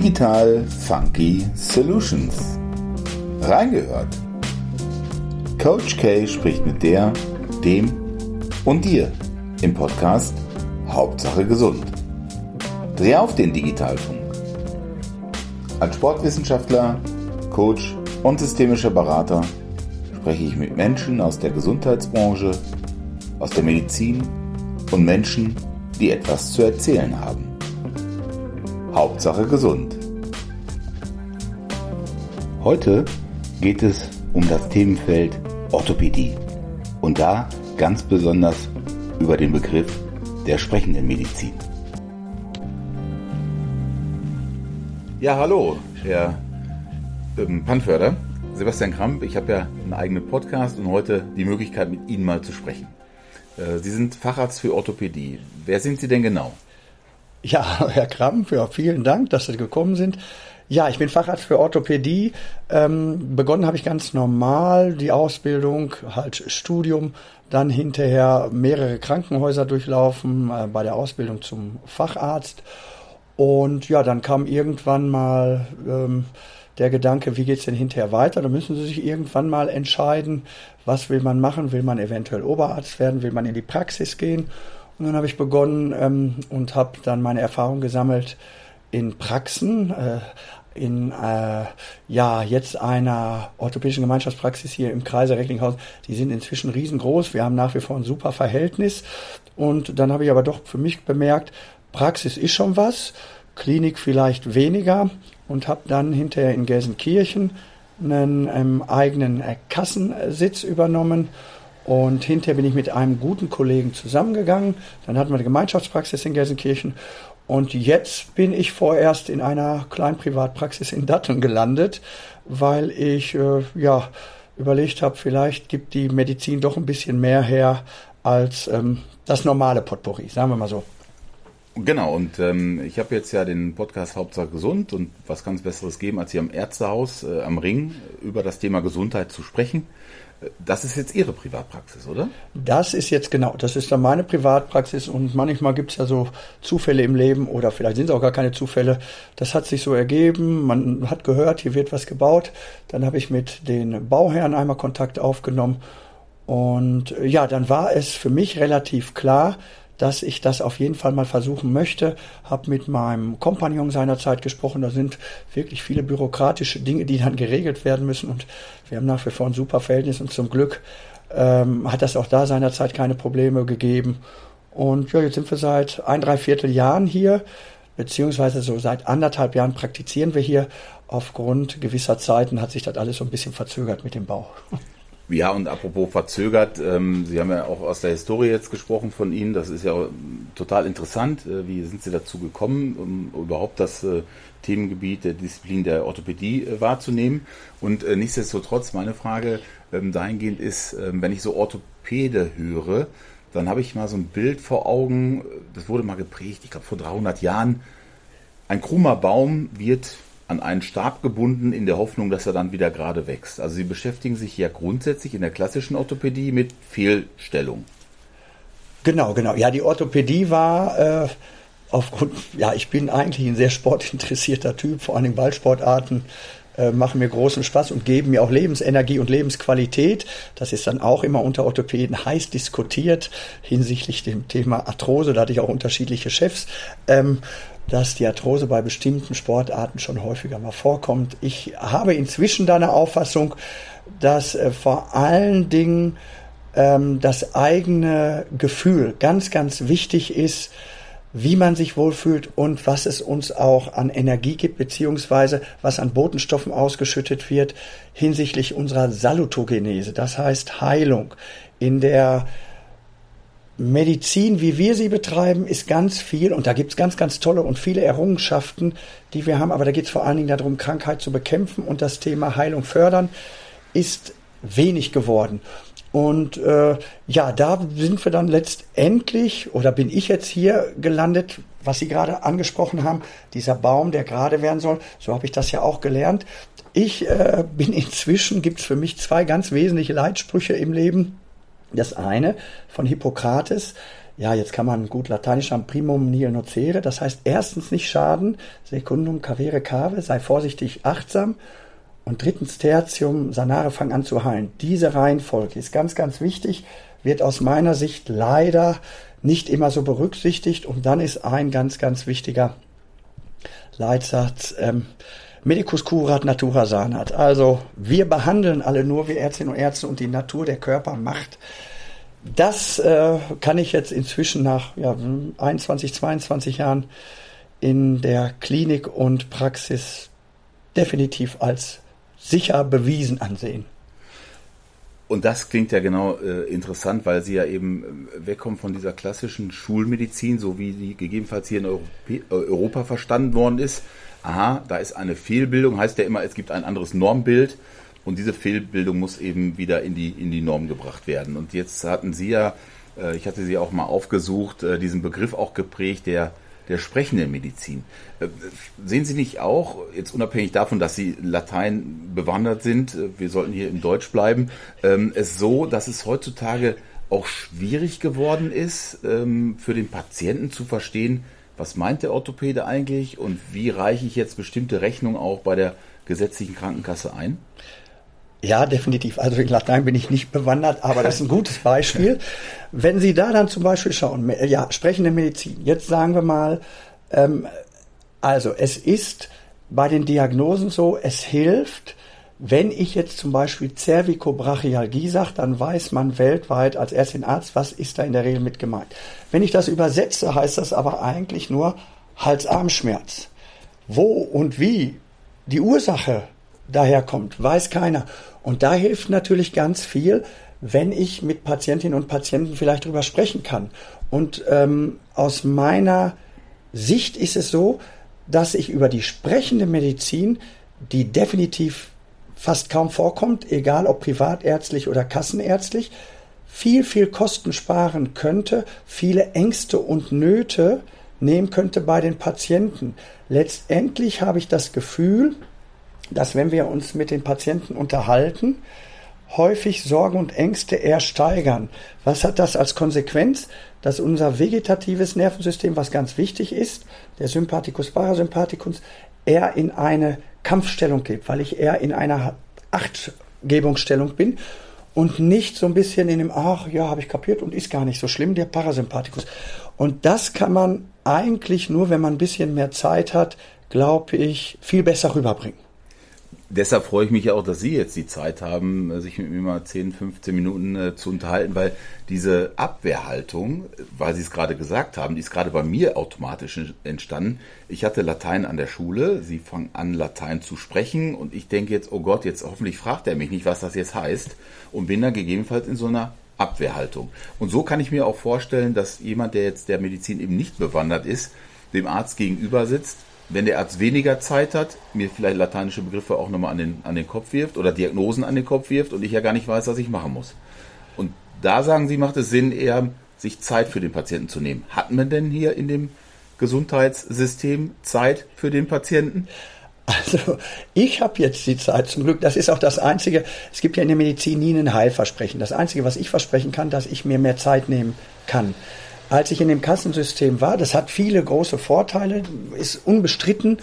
Digital Funky Solutions. Reingehört. Coach K spricht mit der, dem und dir im Podcast Hauptsache gesund. Dreh auf den Digitalfunk. Als Sportwissenschaftler, Coach und systemischer Berater spreche ich mit Menschen aus der Gesundheitsbranche, aus der Medizin und Menschen, die etwas zu erzählen haben. Hauptsache gesund. Heute geht es um das Themenfeld Orthopädie und da ganz besonders über den Begriff der sprechenden Medizin. Ja, hallo, Herr ähm, Panförder, Sebastian Kramp. Ich habe ja einen eigenen Podcast und heute die Möglichkeit, mit Ihnen mal zu sprechen. Äh, Sie sind Facharzt für Orthopädie. Wer sind Sie denn genau? Ja, Herr Kramp, ja, vielen Dank, dass Sie gekommen sind. Ja, ich bin Facharzt für Orthopädie. Ähm, begonnen habe ich ganz normal die Ausbildung, halt Studium, dann hinterher mehrere Krankenhäuser durchlaufen äh, bei der Ausbildung zum Facharzt. Und ja, dann kam irgendwann mal ähm, der Gedanke, wie geht's denn hinterher weiter? Da müssen Sie sich irgendwann mal entscheiden, was will man machen? Will man eventuell Oberarzt werden? Will man in die Praxis gehen? Und dann habe ich begonnen ähm, und habe dann meine Erfahrung gesammelt in Praxen, äh, in äh, ja jetzt einer orthopädischen Gemeinschaftspraxis hier im Kreise Recklinghausen. Die sind inzwischen riesengroß. Wir haben nach wie vor ein super Verhältnis. Und dann habe ich aber doch für mich bemerkt, Praxis ist schon was, Klinik vielleicht weniger und habe dann hinterher in Gelsenkirchen einen ähm, eigenen äh, Kassensitz übernommen und hinterher bin ich mit einem guten Kollegen zusammengegangen. Dann hatten wir eine Gemeinschaftspraxis in Gelsenkirchen. Und jetzt bin ich vorerst in einer kleinen Privatpraxis in Datteln gelandet, weil ich äh, ja überlegt habe, vielleicht gibt die Medizin doch ein bisschen mehr her als ähm, das normale Potpourri, sagen wir mal so. Genau, und ähm, ich habe jetzt ja den Podcast Hauptsache gesund und was ganz Besseres geben, als hier am Ärztehaus äh, am Ring über das Thema Gesundheit zu sprechen. Das ist jetzt Ihre Privatpraxis, oder? Das ist jetzt genau, das ist dann meine Privatpraxis und manchmal gibt es ja so Zufälle im Leben oder vielleicht sind es auch gar keine Zufälle. Das hat sich so ergeben, man hat gehört, hier wird was gebaut. Dann habe ich mit den Bauherren einmal Kontakt aufgenommen und ja, dann war es für mich relativ klar, dass ich das auf jeden Fall mal versuchen möchte. Habe mit meinem Kompagnon seinerzeit gesprochen. Da sind wirklich viele bürokratische Dinge, die dann geregelt werden müssen. Und wir haben nach wie vor ein super Verhältnis und zum Glück ähm, hat das auch da seinerzeit keine Probleme gegeben. Und ja, jetzt sind wir seit ein, drei Viertel Jahren hier, beziehungsweise so seit anderthalb Jahren praktizieren wir hier. Aufgrund gewisser Zeiten hat sich das alles so ein bisschen verzögert mit dem Bau. Ja, und apropos verzögert, ähm, Sie haben ja auch aus der Historie jetzt gesprochen von Ihnen. Das ist ja total interessant. Äh, wie sind Sie dazu gekommen, um überhaupt das äh, Themengebiet der Disziplin der Orthopädie äh, wahrzunehmen? Und äh, nichtsdestotrotz, meine Frage ähm, dahingehend ist, ähm, wenn ich so Orthopäde höre, dann habe ich mal so ein Bild vor Augen, das wurde mal geprägt, ich glaube vor 300 Jahren. Ein krummer Baum wird an einen Stab gebunden in der Hoffnung, dass er dann wieder gerade wächst. Also Sie beschäftigen sich ja grundsätzlich in der klassischen Orthopädie mit Fehlstellung. Genau, genau. Ja, die Orthopädie war äh, aufgrund, ja, ich bin eigentlich ein sehr sportinteressierter Typ, vor allem Ballsportarten äh, machen mir großen Spaß und geben mir auch Lebensenergie und Lebensqualität. Das ist dann auch immer unter Orthopäden heiß diskutiert hinsichtlich dem Thema Arthrose. Da hatte ich auch unterschiedliche Chefs. Ähm, dass die Arthrose bei bestimmten Sportarten schon häufiger mal vorkommt. Ich habe inzwischen da eine Auffassung, dass äh, vor allen Dingen ähm, das eigene Gefühl ganz, ganz wichtig ist, wie man sich wohlfühlt und was es uns auch an Energie gibt, beziehungsweise was an Botenstoffen ausgeschüttet wird hinsichtlich unserer Salutogenese, das heißt Heilung. In der Medizin, wie wir sie betreiben, ist ganz viel und da gibt's ganz, ganz tolle und viele Errungenschaften, die wir haben, aber da geht's vor allen Dingen darum, Krankheit zu bekämpfen und das Thema Heilung fördern ist wenig geworden. Und äh, ja, da sind wir dann letztendlich, oder bin ich jetzt hier gelandet, was Sie gerade angesprochen haben, dieser Baum, der gerade werden soll, so habe ich das ja auch gelernt. Ich äh, bin inzwischen, gibt's für mich zwei ganz wesentliche Leitsprüche im Leben. Das eine von Hippokrates ja, jetzt kann man gut Lateinisch am primum nihil nocere, das heißt erstens nicht schaden, secundum carere cave, sei vorsichtig achtsam. Und drittens tertium sanare, fang an zu heilen. Diese Reihenfolge ist ganz, ganz wichtig, wird aus meiner Sicht leider nicht immer so berücksichtigt. Und dann ist ein ganz, ganz wichtiger Leitsatz, ähm, Medicus curat natura sanat. Also wir behandeln alle nur, wir Ärztinnen und Ärzte und die Natur, der Körper macht. Das äh, kann ich jetzt inzwischen nach ja, 21, 22 Jahren in der Klinik und Praxis definitiv als sicher bewiesen ansehen. Und das klingt ja genau äh, interessant, weil Sie ja eben äh, wegkommen von dieser klassischen Schulmedizin, so wie sie gegebenenfalls hier in äh, Europa verstanden worden ist. Aha, da ist eine Fehlbildung, heißt ja immer, es gibt ein anderes Normbild und diese Fehlbildung muss eben wieder in die, in die Norm gebracht werden. Und jetzt hatten Sie ja, äh, ich hatte Sie auch mal aufgesucht, äh, diesen Begriff auch geprägt, der der sprechenden Medizin. Äh, sehen Sie nicht auch, jetzt unabhängig davon, dass Sie Latein bewandert sind, wir sollten hier im Deutsch bleiben, ähm, es so, dass es heutzutage auch schwierig geworden ist, ähm, für den Patienten zu verstehen, was meint der Orthopäde eigentlich und wie reiche ich jetzt bestimmte Rechnungen auch bei der gesetzlichen Krankenkasse ein? Ja, definitiv. Also in Latein bin ich nicht bewandert, aber das ist ein gutes Beispiel. Wenn Sie da dann zum Beispiel schauen, ja, sprechende Medizin. Jetzt sagen wir mal, ähm, also es ist bei den Diagnosen so, es hilft, wenn ich jetzt zum Beispiel Cervicobrachialgie sage, dann weiß man weltweit als Ärztin Arzt, was ist da in der Regel mit gemeint. Wenn ich das übersetze, heißt das aber eigentlich nur Hals-Arm-Schmerz. Wo und wie die Ursache daherkommt, weiß keiner. Und da hilft natürlich ganz viel, wenn ich mit Patientinnen und Patienten vielleicht drüber sprechen kann. Und ähm, aus meiner Sicht ist es so, dass ich über die sprechende Medizin, die definitiv fast kaum vorkommt, egal ob privatärztlich oder kassenärztlich, viel, viel Kosten sparen könnte, viele Ängste und Nöte nehmen könnte bei den Patienten. Letztendlich habe ich das Gefühl, dass wenn wir uns mit den Patienten unterhalten, häufig Sorgen und Ängste eher steigern. Was hat das als Konsequenz? Dass unser vegetatives Nervensystem, was ganz wichtig ist, der Sympathikus Parasympathikus, eher in eine Kampfstellung geht, weil ich eher in einer Achtgebungsstellung bin und nicht so ein bisschen in dem, ach ja, habe ich kapiert und ist gar nicht so schlimm, der Parasympathikus. Und das kann man eigentlich nur, wenn man ein bisschen mehr Zeit hat, glaube ich, viel besser rüberbringen deshalb freue ich mich auch, dass Sie jetzt die Zeit haben, sich mit mir mal 10, 15 Minuten äh, zu unterhalten, weil diese Abwehrhaltung, weil Sie es gerade gesagt haben, die ist gerade bei mir automatisch entstanden. Ich hatte Latein an der Schule, Sie fangen an, Latein zu sprechen und ich denke jetzt, oh Gott, jetzt hoffentlich fragt er mich nicht, was das jetzt heißt und bin dann gegebenenfalls in so einer Abwehrhaltung. Und so kann ich mir auch vorstellen, dass jemand, der jetzt der Medizin eben nicht bewandert ist, dem Arzt gegenüber sitzt wenn der Arzt weniger Zeit hat, mir vielleicht lateinische Begriffe auch nochmal an den, an den Kopf wirft oder Diagnosen an den Kopf wirft und ich ja gar nicht weiß, was ich machen muss. Und da sagen Sie, macht es Sinn, eher sich Zeit für den Patienten zu nehmen. Hatten wir denn hier in dem Gesundheitssystem Zeit für den Patienten? Also ich habe jetzt die Zeit zum Glück. Das ist auch das Einzige. Es gibt ja in der Medizin nie ein Heilversprechen. Das Einzige, was ich versprechen kann, dass ich mir mehr Zeit nehmen kann als ich in dem Kassensystem war. Das hat viele große Vorteile, ist unbestritten.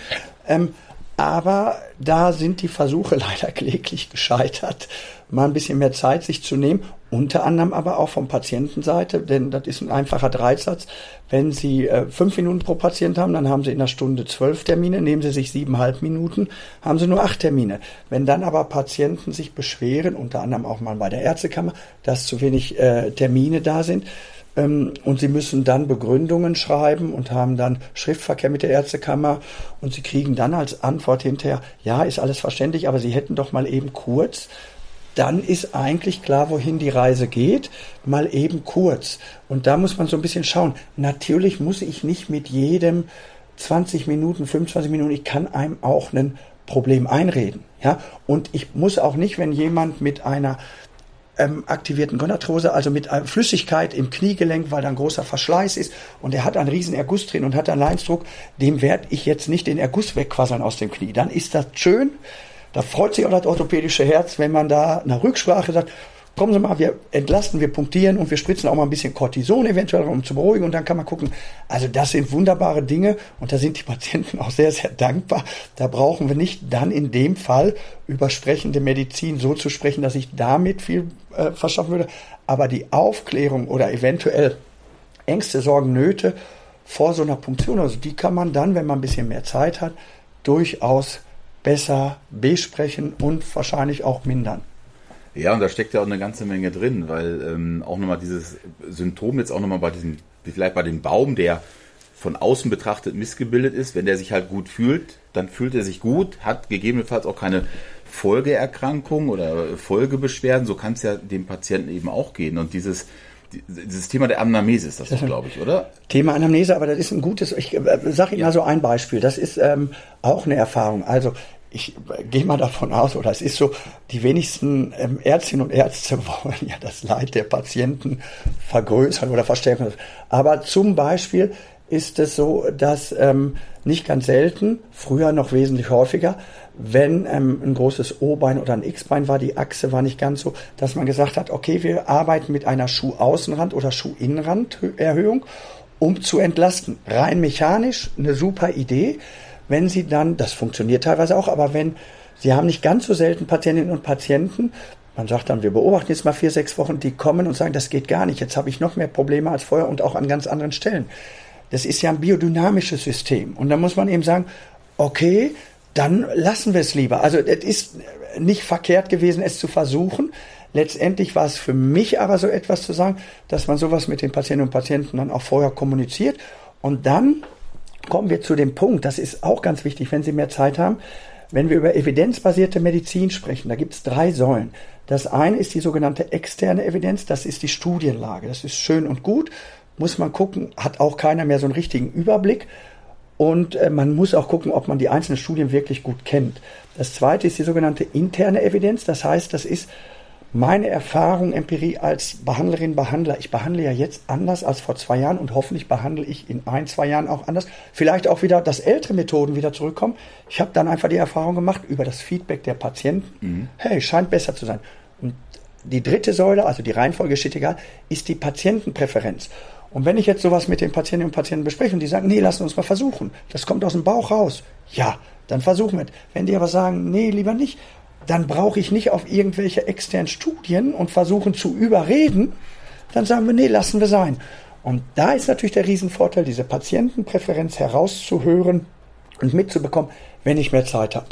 Ähm, aber da sind die Versuche leider kläglich gescheitert, mal ein bisschen mehr Zeit sich zu nehmen. Unter anderem aber auch vom Patientenseite, denn das ist ein einfacher Dreisatz. Wenn Sie äh, fünf Minuten pro Patient haben, dann haben Sie in einer Stunde zwölf Termine. Nehmen Sie sich siebeneinhalb Minuten, haben Sie nur acht Termine. Wenn dann aber Patienten sich beschweren, unter anderem auch mal bei der Ärztekammer, dass zu wenig äh, Termine da sind, und sie müssen dann Begründungen schreiben und haben dann Schriftverkehr mit der Ärztekammer und sie kriegen dann als Antwort hinterher, ja, ist alles verständlich, aber sie hätten doch mal eben kurz. Dann ist eigentlich klar, wohin die Reise geht, mal eben kurz. Und da muss man so ein bisschen schauen. Natürlich muss ich nicht mit jedem 20 Minuten, 25 Minuten, ich kann einem auch ein Problem einreden. Ja, und ich muss auch nicht, wenn jemand mit einer ähm, aktivierten Gonarthrose, also mit äh, Flüssigkeit im Kniegelenk, weil da ein großer Verschleiß ist und er hat einen riesen Erguss drin und hat einen Leinsdruck, dem werde ich jetzt nicht den Erguss wegquasseln aus dem Knie. Dann ist das schön, da freut sich auch das orthopädische Herz, wenn man da nach Rücksprache sagt, kommen Sie mal, wir entlasten, wir punktieren und wir spritzen auch mal ein bisschen Cortison eventuell, um zu beruhigen und dann kann man gucken. Also das sind wunderbare Dinge und da sind die Patienten auch sehr, sehr dankbar. Da brauchen wir nicht dann in dem Fall über sprechende Medizin so zu sprechen, dass ich damit viel äh, verschaffen würde. Aber die Aufklärung oder eventuell Ängste, Sorgen, Nöte vor so einer Punktion, also die kann man dann, wenn man ein bisschen mehr Zeit hat, durchaus besser besprechen und wahrscheinlich auch mindern. Ja, und da steckt ja auch eine ganze Menge drin, weil ähm, auch nochmal dieses Symptom jetzt auch nochmal bei diesem, vielleicht bei dem Baum, der von außen betrachtet missgebildet ist, wenn der sich halt gut fühlt, dann fühlt er sich gut, hat gegebenenfalls auch keine Folgeerkrankung oder Folgebeschwerden, so kann es ja dem Patienten eben auch gehen. Und dieses, dieses Thema der Anamnese ist das, glaube ich, oder? Thema Anamnese, aber das ist ein gutes, ich äh, sage Ihnen ja. mal so ein Beispiel, das ist ähm, auch eine Erfahrung. Also ich gehe mal davon aus, oder es ist so, die wenigsten ähm, Ärztinnen und Ärzte wollen ja das Leid der Patienten vergrößern oder verstärken. Aber zum Beispiel ist es so, dass ähm, nicht ganz selten, früher noch wesentlich häufiger, wenn ähm, ein großes O-Bein oder ein X-Bein war, die Achse war nicht ganz so, dass man gesagt hat, okay, wir arbeiten mit einer Schuhaußenrand- oder Schuhinnenranderhöhung, um zu entlasten. Rein mechanisch eine super Idee wenn Sie dann, das funktioniert teilweise auch, aber wenn Sie haben nicht ganz so selten Patientinnen und Patienten, man sagt dann, wir beobachten jetzt mal vier, sechs Wochen, die kommen und sagen, das geht gar nicht, jetzt habe ich noch mehr Probleme als vorher und auch an ganz anderen Stellen. Das ist ja ein biodynamisches System. Und da muss man eben sagen, okay, dann lassen wir es lieber. Also es ist nicht verkehrt gewesen, es zu versuchen. Letztendlich war es für mich aber so etwas zu sagen, dass man sowas mit den Patientinnen und Patienten dann auch vorher kommuniziert und dann kommen wir zu dem Punkt, das ist auch ganz wichtig, wenn Sie mehr Zeit haben, wenn wir über evidenzbasierte Medizin sprechen, da gibt es drei Säulen. Das eine ist die sogenannte externe Evidenz, das ist die Studienlage. Das ist schön und gut, muss man gucken, hat auch keiner mehr so einen richtigen Überblick. Und äh, man muss auch gucken, ob man die einzelnen Studien wirklich gut kennt. Das zweite ist die sogenannte interne Evidenz, das heißt, das ist meine Erfahrung, Empirie als Behandlerin, Behandler, ich behandle ja jetzt anders als vor zwei Jahren und hoffentlich behandle ich in ein, zwei Jahren auch anders. Vielleicht auch wieder, dass ältere Methoden wieder zurückkommen. Ich habe dann einfach die Erfahrung gemacht über das Feedback der Patienten. Mhm. Hey, scheint besser zu sein. Und die dritte Säule, also die Reihenfolge steht egal, ist die Patientenpräferenz. Und wenn ich jetzt sowas mit den Patientinnen und Patienten bespreche und die sagen, nee, lassen uns mal versuchen, das kommt aus dem Bauch raus. Ja, dann versuchen wir es. Wenn die aber sagen, nee, lieber nicht, dann brauche ich nicht auf irgendwelche externen Studien und versuchen zu überreden. Dann sagen wir, nee, lassen wir sein. Und da ist natürlich der Riesenvorteil, diese Patientenpräferenz herauszuhören und mitzubekommen, wenn ich mehr Zeit habe.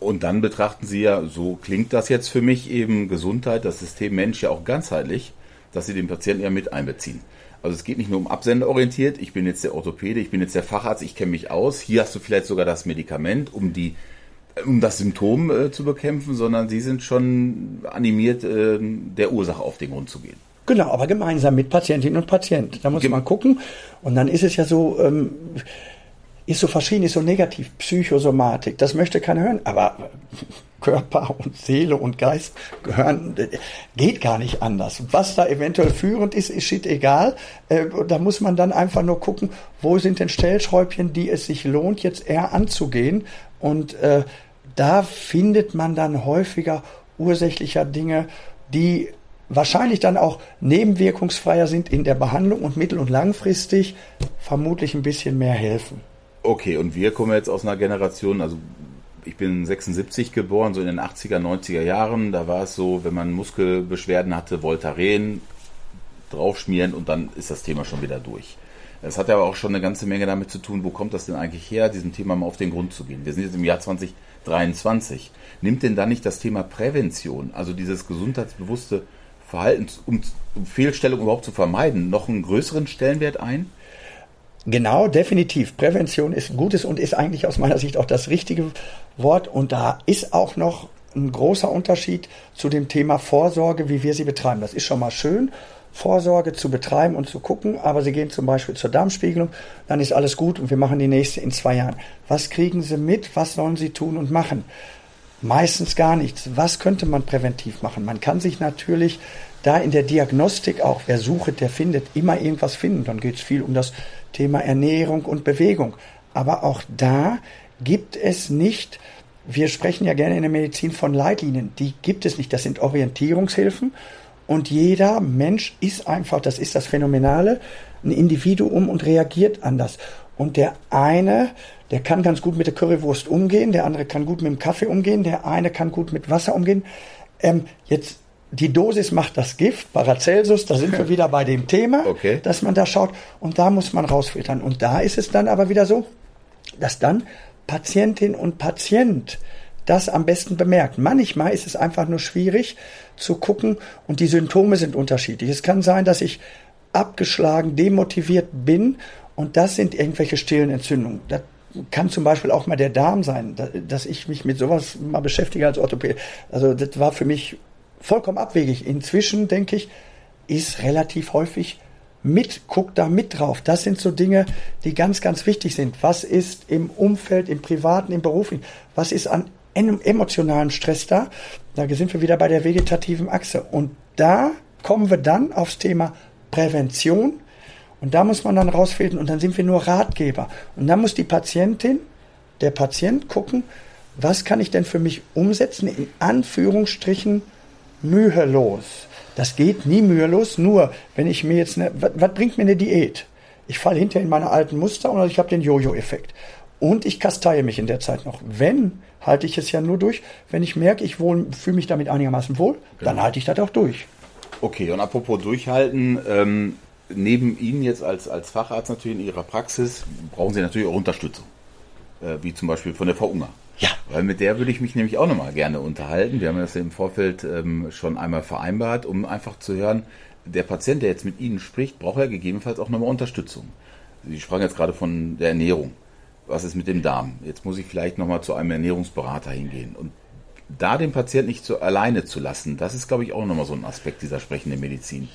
Und dann betrachten Sie ja, so klingt das jetzt für mich eben Gesundheit, das System Mensch ja auch ganzheitlich, dass Sie den Patienten ja mit einbeziehen. Also es geht nicht nur um absenderorientiert, ich bin jetzt der Orthopäde, ich bin jetzt der Facharzt, ich kenne mich aus. Hier hast du vielleicht sogar das Medikament, um die um das Symptom äh, zu bekämpfen, sondern sie sind schon animiert, äh, der Ursache auf den Grund zu gehen. Genau, aber gemeinsam mit Patientinnen und Patienten. Da muss Gem man gucken. Und dann ist es ja so, ähm, ist so verschieden, ist so negativ, Psychosomatik. Das möchte keiner hören, aber Körper und Seele und Geist gehören, geht gar nicht anders. Was da eventuell führend ist, ist shit egal. Äh, da muss man dann einfach nur gucken, wo sind denn Stellschräubchen, die es sich lohnt, jetzt eher anzugehen und äh, da findet man dann häufiger ursächlicher Dinge, die wahrscheinlich dann auch nebenwirkungsfreier sind in der Behandlung und mittel- und langfristig vermutlich ein bisschen mehr helfen. Okay, und wir kommen jetzt aus einer Generation, also ich bin 76 geboren, so in den 80er, 90er Jahren, da war es so, wenn man Muskelbeschwerden hatte, Voltaren draufschmieren und dann ist das Thema schon wieder durch. Es hat aber auch schon eine ganze Menge damit zu tun, wo kommt das denn eigentlich her, diesem Thema mal auf den Grund zu gehen. Wir sind jetzt im Jahr 2023. Nimmt denn da nicht das Thema Prävention, also dieses gesundheitsbewusste Verhalten, um, um Fehlstellung überhaupt zu vermeiden, noch einen größeren Stellenwert ein? Genau, definitiv. Prävention ist ein gutes und ist eigentlich aus meiner Sicht auch das richtige Wort. Und da ist auch noch ein großer Unterschied zu dem Thema Vorsorge, wie wir sie betreiben. Das ist schon mal schön. Vorsorge zu betreiben und zu gucken, aber Sie gehen zum Beispiel zur Darmspiegelung, dann ist alles gut und wir machen die nächste in zwei Jahren. Was kriegen Sie mit? Was sollen Sie tun und machen? Meistens gar nichts. Was könnte man präventiv machen? Man kann sich natürlich da in der Diagnostik auch, wer sucht, der findet, immer irgendwas finden. Dann geht es viel um das Thema Ernährung und Bewegung. Aber auch da gibt es nicht wir sprechen ja gerne in der Medizin von Leitlinien. Die gibt es nicht. Das sind Orientierungshilfen. Und jeder Mensch ist einfach, das ist das Phänomenale, ein Individuum und reagiert anders. Und der eine, der kann ganz gut mit der Currywurst umgehen, der andere kann gut mit dem Kaffee umgehen, der eine kann gut mit Wasser umgehen. Ähm, jetzt die Dosis macht das Gift, Paracelsus, da sind wir wieder bei dem Thema, okay. dass man da schaut und da muss man rausfiltern. Und da ist es dann aber wieder so, dass dann Patientin und Patient das am besten bemerkt. Manchmal ist es einfach nur schwierig zu gucken und die Symptome sind unterschiedlich. Es kann sein, dass ich abgeschlagen, demotiviert bin und das sind irgendwelche stillen Entzündungen. Das kann zum Beispiel auch mal der Darm sein, dass ich mich mit sowas mal beschäftige als Orthopäde. Also das war für mich vollkommen abwegig. Inzwischen denke ich, ist relativ häufig mit, guck da mit drauf. Das sind so Dinge, die ganz, ganz wichtig sind. Was ist im Umfeld, im Privaten, im Beruflichen? Was ist an emotionalem Stress da? Da sind wir wieder bei der vegetativen Achse. Und da kommen wir dann aufs Thema Prävention. Und da muss man dann rausfinden und dann sind wir nur Ratgeber. Und dann muss die Patientin, der Patient gucken, was kann ich denn für mich umsetzen, in Anführungsstrichen mühelos. Das geht nie mühelos, nur wenn ich mir jetzt, eine, was, was bringt mir eine Diät? Ich falle hinterher in meine alten Muster und ich habe den Jojo-Effekt. Und ich kasteie mich in der Zeit noch. Wenn, halte ich es ja nur durch. Wenn ich merke, ich fühle mich damit einigermaßen wohl, genau. dann halte ich das auch durch. Okay, und apropos durchhalten, ähm, neben Ihnen jetzt als, als Facharzt natürlich in Ihrer Praxis brauchen Sie natürlich auch Unterstützung. Äh, wie zum Beispiel von der Frau Unger. Weil mit der würde ich mich nämlich auch nochmal gerne unterhalten. Wir haben das ja im Vorfeld ähm, schon einmal vereinbart, um einfach zu hören, der Patient, der jetzt mit Ihnen spricht, braucht ja gegebenenfalls auch nochmal Unterstützung. Sie sprachen jetzt gerade von der Ernährung. Was ist mit dem Darm? Jetzt muss ich vielleicht nochmal zu einem Ernährungsberater hingehen. Und da den Patienten nicht so alleine zu lassen, das ist, glaube ich, auch nochmal so ein Aspekt dieser sprechenden Medizin.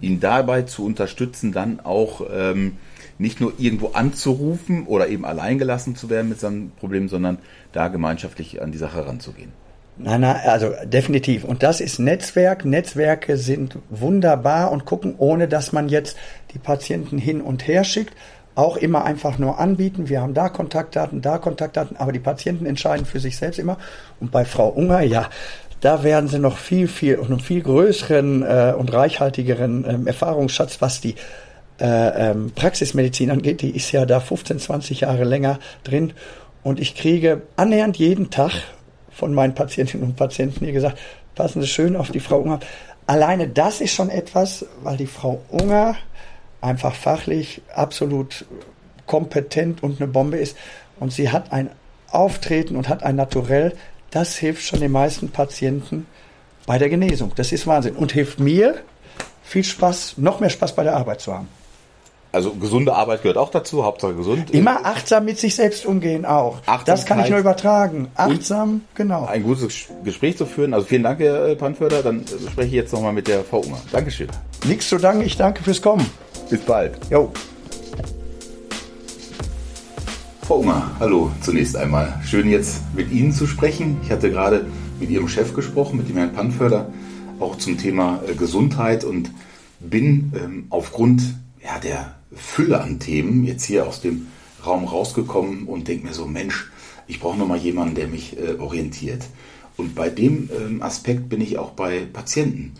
Ihn dabei zu unterstützen, dann auch ähm, nicht nur irgendwo anzurufen oder eben alleingelassen zu werden mit seinem Problem, sondern da gemeinschaftlich an die Sache ranzugehen. Nein, nein, also definitiv. Und das ist Netzwerk. Netzwerke sind wunderbar und gucken, ohne dass man jetzt die Patienten hin und her schickt, auch immer einfach nur anbieten. Wir haben da Kontaktdaten, da Kontaktdaten, aber die Patienten entscheiden für sich selbst immer. Und bei Frau Unger, ja, da werden sie noch viel, viel und einen viel größeren äh, und reichhaltigeren ähm, Erfahrungsschatz, was die äh, ähm, Praxismedizin angeht, die ist ja da 15, 20 Jahre länger drin. Und ich kriege annähernd jeden Tag von meinen Patientinnen und Patienten hier gesagt, passen Sie schön auf die Frau Unger. Alleine das ist schon etwas, weil die Frau Unger einfach fachlich absolut kompetent und eine Bombe ist. Und sie hat ein Auftreten und hat ein Naturell, das hilft schon den meisten Patienten bei der Genesung. Das ist Wahnsinn. Und hilft mir, viel Spaß, noch mehr Spaß bei der Arbeit zu haben. Also gesunde Arbeit gehört auch dazu, Hauptsache gesund. Immer achtsam mit sich selbst umgehen auch. Das kann ich nur übertragen. Achtsam, genau. Ein gutes Gespräch zu führen. Also vielen Dank, Herr Panförder. Dann spreche ich jetzt nochmal mit der Frau Unger. Dankeschön. Nichts zu danken, ich danke fürs Kommen. Bis bald. Jo. Frau Unger, hallo zunächst einmal. Schön jetzt mit Ihnen zu sprechen. Ich hatte gerade mit Ihrem Chef gesprochen, mit dem Herrn Panförder, auch zum Thema äh, Gesundheit und bin ähm, aufgrund ja, der Fülle an Themen jetzt hier aus dem Raum rausgekommen und denke mir so, Mensch, ich brauche noch mal jemanden, der mich äh, orientiert. Und bei dem ähm, Aspekt bin ich auch bei Patienten.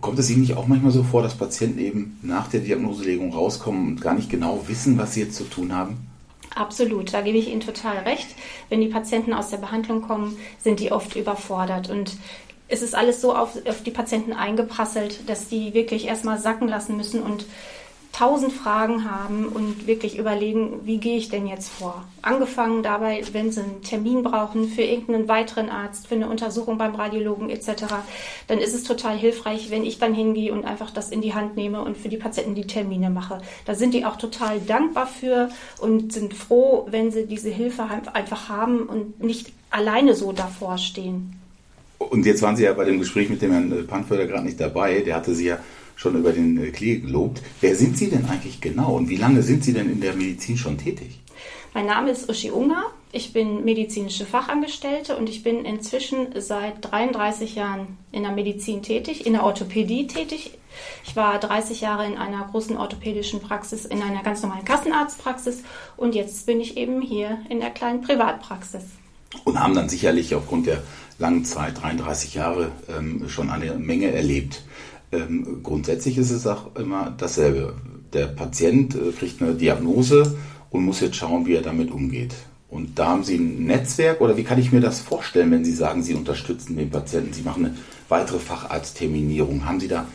Kommt es Ihnen nicht auch manchmal so vor, dass Patienten eben nach der Diagnoselegung rauskommen und gar nicht genau wissen, was sie jetzt zu tun haben? Absolut, da gebe ich Ihnen total recht. Wenn die Patienten aus der Behandlung kommen, sind die oft überfordert. Und es ist alles so auf, auf die Patienten eingeprasselt, dass die wirklich erstmal sacken lassen müssen und tausend Fragen haben und wirklich überlegen, wie gehe ich denn jetzt vor? Angefangen dabei, wenn sie einen Termin brauchen für irgendeinen weiteren Arzt, für eine Untersuchung beim Radiologen etc., dann ist es total hilfreich, wenn ich dann hingehe und einfach das in die Hand nehme und für die Patienten die Termine mache. Da sind die auch total dankbar für und sind froh, wenn sie diese Hilfe einfach haben und nicht alleine so davor stehen. Und jetzt waren Sie ja bei dem Gespräch mit dem Herrn Panförder gerade nicht dabei. Der hatte Sie ja schon über den äh, Klee gelobt. Wer sind Sie denn eigentlich genau und wie lange sind Sie denn in der Medizin schon tätig? Mein Name ist Uschi Unger. Ich bin medizinische Fachangestellte und ich bin inzwischen seit 33 Jahren in der Medizin tätig, in der Orthopädie tätig. Ich war 30 Jahre in einer großen orthopädischen Praxis, in einer ganz normalen Kassenarztpraxis und jetzt bin ich eben hier in der kleinen Privatpraxis. und haben dann sicherlich aufgrund der langen Zeit, 33 Jahre, ähm, schon eine Menge erlebt. Ähm, grundsätzlich ist es auch immer dasselbe. Der Patient äh, kriegt eine Diagnose und muss jetzt schauen, wie er damit umgeht. Und da haben Sie ein Netzwerk oder wie kann ich mir das vorstellen, wenn Sie sagen, Sie unterstützen den Patienten, Sie machen eine weitere Facharztterminierung? Haben Sie da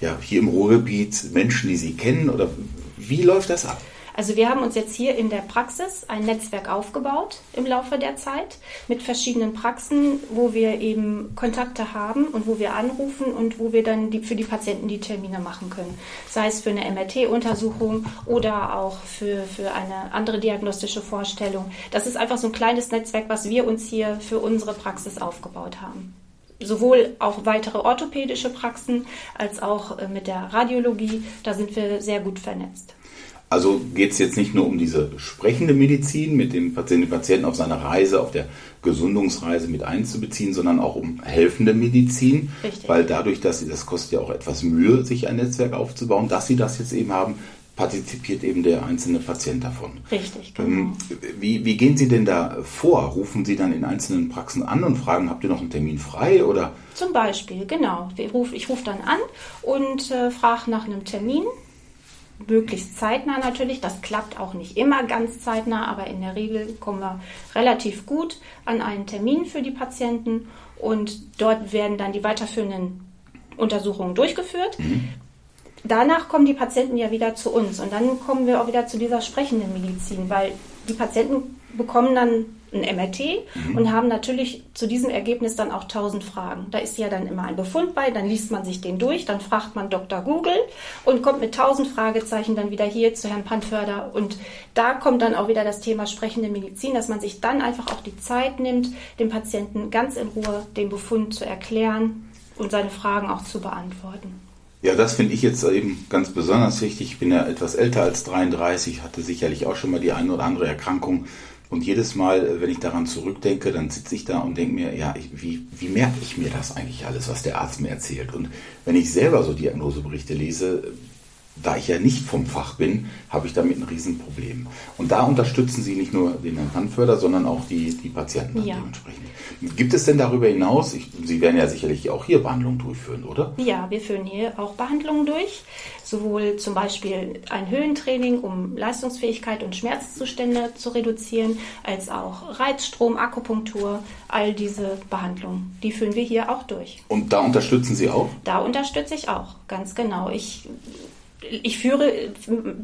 ja, hier im Ruhrgebiet Menschen, die Sie kennen oder wie läuft das ab? Also wir haben uns jetzt hier in der Praxis ein Netzwerk aufgebaut im Laufe der Zeit mit verschiedenen Praxen, wo wir eben Kontakte haben und wo wir anrufen und wo wir dann die, für die Patienten die Termine machen können. Sei es für eine MRT-Untersuchung oder auch für, für eine andere diagnostische Vorstellung. Das ist einfach so ein kleines Netzwerk, was wir uns hier für unsere Praxis aufgebaut haben sowohl auch weitere orthopädische Praxen als auch äh, mit der Radiologie. Da sind wir sehr gut vernetzt. Also geht es jetzt nicht nur um diese sprechende Medizin, mit dem Patienten, den Patienten auf seiner Reise, auf der Gesundungsreise mit einzubeziehen, sondern auch um helfende Medizin, Richtig. weil dadurch, dass sie, das kostet ja auch etwas Mühe, sich ein Netzwerk aufzubauen, dass sie das jetzt eben haben, partizipiert eben der einzelne Patient davon. Richtig, genau. Ähm, wie, wie gehen Sie denn da vor? Rufen Sie dann in einzelnen Praxen an und fragen, habt ihr noch einen Termin frei oder? Zum Beispiel, genau. Ich rufe ruf dann an und äh, frage nach einem Termin möglichst zeitnah natürlich. Das klappt auch nicht immer ganz zeitnah, aber in der Regel kommen wir relativ gut an einen Termin für die Patienten und dort werden dann die weiterführenden Untersuchungen durchgeführt. Mhm. Danach kommen die Patienten ja wieder zu uns und dann kommen wir auch wieder zu dieser sprechenden Medizin, weil die Patienten bekommen dann ein MRT mhm. und haben natürlich zu diesem Ergebnis dann auch tausend Fragen. Da ist ja dann immer ein Befund bei, dann liest man sich den durch, dann fragt man Dr. Google und kommt mit tausend Fragezeichen dann wieder hier zu Herrn Panförder. Und da kommt dann auch wieder das Thema sprechende Medizin, dass man sich dann einfach auch die Zeit nimmt, dem Patienten ganz in Ruhe den Befund zu erklären und seine Fragen auch zu beantworten. Ja, das finde ich jetzt eben ganz besonders wichtig. Ich bin ja etwas älter als 33, hatte sicherlich auch schon mal die eine oder andere Erkrankung und jedes Mal, äh, wenn ich daran zurückdenke, dann sitze ich da und denke mir, ja, ich, wie, wie merke ich mir das eigentlich alles, was der Arzt mir erzählt? Und wenn ich selber so Diagnoseberichte lese, da ich ja nicht vom Fach bin, habe ich damit ein Riesenproblem. Und da unterstützen Sie nicht nur den Handförder, sondern auch die, die Patienten ja. dementsprechend. Gibt es denn darüber hinaus, ich, Sie werden ja sicherlich auch hier Behandlungen durchführen, oder? Ja, wir führen hier auch Behandlungen durch. Sowohl zum Beispiel ein Höhentraining, um Leistungsfähigkeit und Schmerzzustände zu reduzieren, als auch Reizstrom, Akupunktur, all diese Behandlungen. Die führen wir hier auch durch. Und da unterstützen Sie auch? Da unterstütze ich auch, ganz genau. Ich ich führe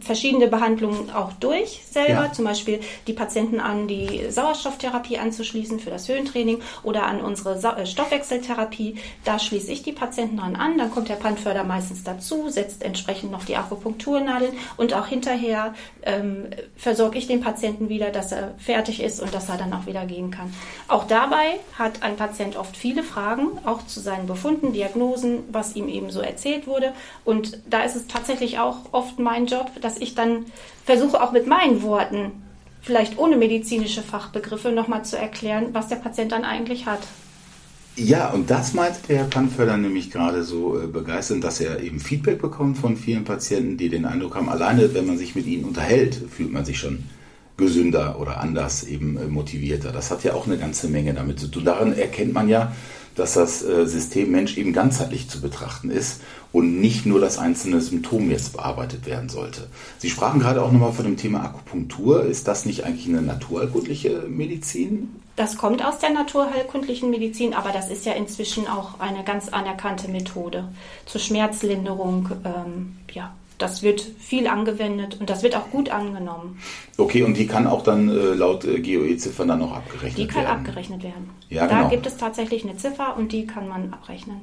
verschiedene Behandlungen auch durch selber, ja. zum Beispiel die Patienten an die Sauerstofftherapie anzuschließen für das Höhentraining oder an unsere äh, Stoffwechseltherapie. Da schließe ich die Patienten dran an, dann kommt der Pannförder meistens dazu, setzt entsprechend noch die Akupunkturnadeln und auch hinterher ähm, versorge ich den Patienten wieder, dass er fertig ist und dass er dann auch wieder gehen kann. Auch dabei hat ein Patient oft viele Fragen, auch zu seinen Befunden, Diagnosen, was ihm eben so erzählt wurde und da ist es tatsächlich tatsächlich auch oft mein Job, dass ich dann versuche, auch mit meinen Worten, vielleicht ohne medizinische Fachbegriffe, nochmal zu erklären, was der Patient dann eigentlich hat. Ja, und das meinte der Herr Panförder nämlich gerade so äh, begeisternd, dass er eben Feedback bekommt von vielen Patienten, die den Eindruck haben, alleine wenn man sich mit ihnen unterhält, fühlt man sich schon gesünder oder anders eben äh, motivierter. Das hat ja auch eine ganze Menge damit zu tun. Daran erkennt man ja, dass das äh, System Mensch eben ganzheitlich zu betrachten ist und nicht nur das einzelne Symptom jetzt bearbeitet werden sollte. Sie sprachen gerade auch nochmal von dem Thema Akupunktur. Ist das nicht eigentlich eine naturheilkundliche Medizin? Das kommt aus der naturheilkundlichen Medizin, aber das ist ja inzwischen auch eine ganz anerkannte Methode zur Schmerzlinderung. Ähm, ja, das wird viel angewendet und das wird auch gut angenommen. Okay, und die kann auch dann äh, laut äh, GOE-Ziffern dann auch abgerechnet werden? Die kann werden. abgerechnet werden. Ja, da genau. gibt es tatsächlich eine Ziffer und die kann man abrechnen.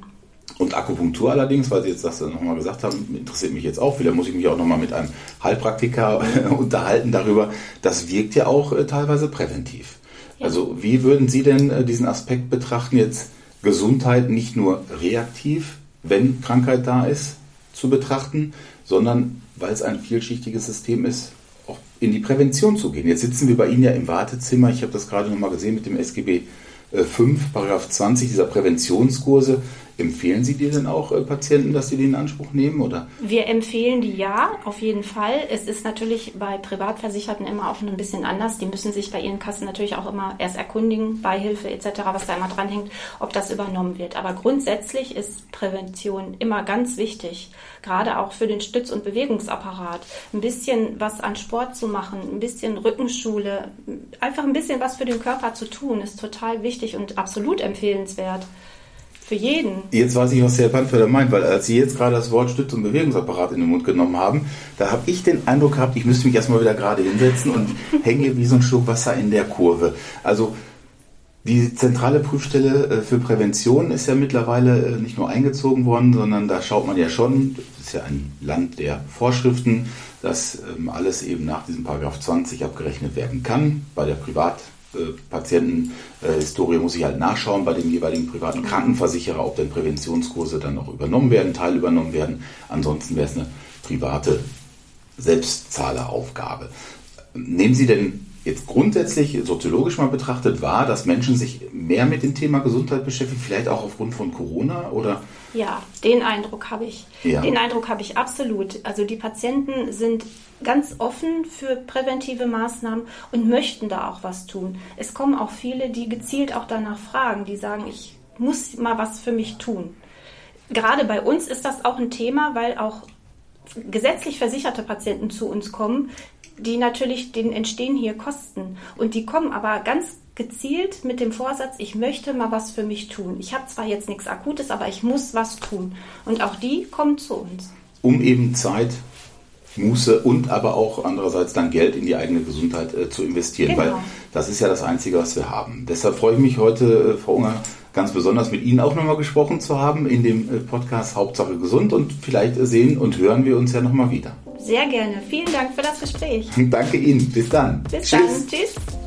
Und Akupunktur allerdings, weil Sie jetzt das nochmal gesagt haben, interessiert mich jetzt auch. Vielleicht muss ich mich auch nochmal mit einem Heilpraktiker unterhalten darüber. Das wirkt ja auch äh, teilweise präventiv. Ja. Also wie würden Sie denn äh, diesen Aspekt betrachten, jetzt Gesundheit nicht nur reaktiv, wenn Krankheit da ist, zu betrachten, sondern weil es ein vielschichtiges System ist, auch in die Prävention zu gehen. Jetzt sitzen wir bei Ihnen ja im Wartezimmer. Ich habe das gerade nochmal gesehen mit dem SGB 5, äh, Paragraph 20 dieser Präventionskurse. Empfehlen Sie dir denn auch äh, Patienten, dass sie den in Anspruch nehmen? Oder? Wir empfehlen die ja, auf jeden Fall. Es ist natürlich bei Privatversicherten immer auch ein bisschen anders. Die müssen sich bei ihren Kassen natürlich auch immer erst erkundigen, Beihilfe etc., was da immer dranhängt, ob das übernommen wird. Aber grundsätzlich ist Prävention immer ganz wichtig, gerade auch für den Stütz- und Bewegungsapparat. Ein bisschen was an Sport zu machen, ein bisschen Rückenschule, einfach ein bisschen was für den Körper zu tun, ist total wichtig und absolut empfehlenswert. Für jeden. Jetzt weiß ich, was Herr Panfelder meint, weil als Sie jetzt gerade das Wort Stütz- und Bewegungsapparat in den Mund genommen haben, da habe ich den Eindruck gehabt, ich müsste mich erstmal wieder gerade hinsetzen und hänge wie so ein Schluck Wasser in der Kurve. Also die zentrale Prüfstelle äh, für Prävention ist ja mittlerweile äh, nicht nur eingezogen worden, sondern da schaut man ja schon, das ist ja ein Land der Vorschriften, dass ähm, alles eben nach diesem Paragraph 20 abgerechnet werden kann. Bei der Privat Patientenhistorie muss ich halt nachschauen bei dem jeweiligen privaten Krankenversicherer, ob denn Präventionskurse dann noch übernommen werden, Teil übernommen werden. Ansonsten wäre es eine private Selbstzahleraufgabe. Nehmen Sie denn jetzt grundsätzlich soziologisch mal betrachtet wahr, dass Menschen sich mehr mit dem Thema Gesundheit beschäftigen, vielleicht auch aufgrund von Corona oder? Ja, den Eindruck habe ich. Ja. Den Eindruck habe ich absolut. Also die Patienten sind ganz offen für präventive Maßnahmen und möchten da auch was tun. Es kommen auch viele, die gezielt auch danach fragen, die sagen, ich muss mal was für mich tun. Gerade bei uns ist das auch ein Thema, weil auch gesetzlich versicherte Patienten zu uns kommen, die natürlich, denen entstehen hier Kosten. Und die kommen aber ganz gezielt mit dem Vorsatz, ich möchte mal was für mich tun. Ich habe zwar jetzt nichts Akutes, aber ich muss was tun. Und auch die kommen zu uns. Um eben Zeit, Muße und aber auch andererseits dann Geld in die eigene Gesundheit äh, zu investieren, genau. weil das ist ja das Einzige, was wir haben. Deshalb freue ich mich heute, äh, Frau Unger, ganz besonders mit Ihnen auch nochmal gesprochen zu haben in dem äh, Podcast Hauptsache gesund und vielleicht sehen und hören wir uns ja nochmal wieder. Sehr gerne. Vielen Dank für das Gespräch. Danke Ihnen. Bis dann. Bis Tschüss. dann. Tschüss.